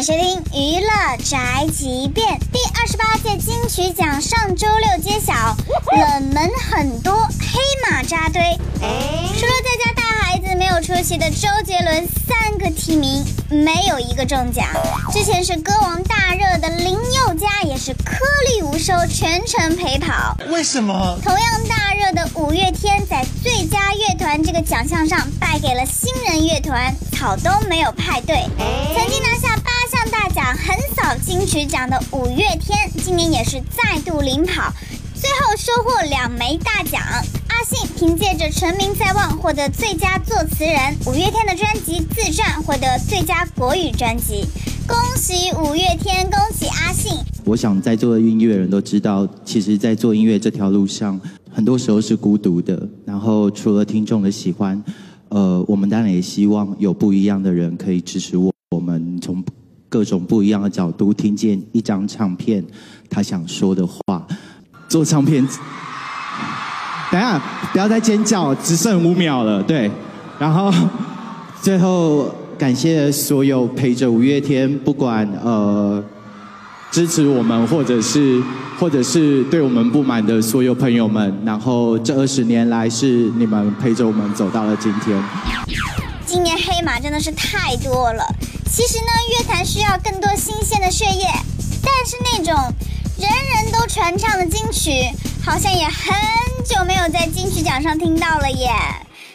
迎收听娱乐宅急便。第二十八届金曲奖上周六揭晓，冷门很多，黑马扎堆。除了在家带孩子没有出席的周杰伦，三个提名没有一个中奖。之前是歌王大热的林宥嘉，也是颗粒无收，全程陪跑。为什么？同样大热的五月天，在最佳乐团这个奖项上败给了新人乐团草东，没有派对。曾经拿大奖、横扫金曲奖的五月天，今年也是再度领跑，最后收获两枚大奖。阿信凭借着《成名在望》获得最佳作词人，五月天的专辑《自传》获得最佳国语专辑。恭喜五月天，恭喜阿信！我想在座的音乐人都知道，其实，在做音乐这条路上，很多时候是孤独的。然后，除了听众的喜欢，呃，我们当然也希望有不一样的人可以支持我。各种不一样的角度听见一张唱片，他想说的话。做唱片，等下不要再尖叫，只剩五秒了。对，然后最后。感谢所有陪着五月天，不管呃支持我们，或者是或者是对我们不满的所有朋友们。然后这二十年来，是你们陪着我们走到了今天。今年黑马真的是太多了。其实呢，乐坛需要更多新鲜的血液，但是那种人人都传唱的金曲，好像也很久没有在金曲奖上听到了耶。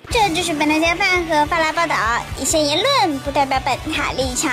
这就是本台饭和发来报道，一些言论不代表本台立场。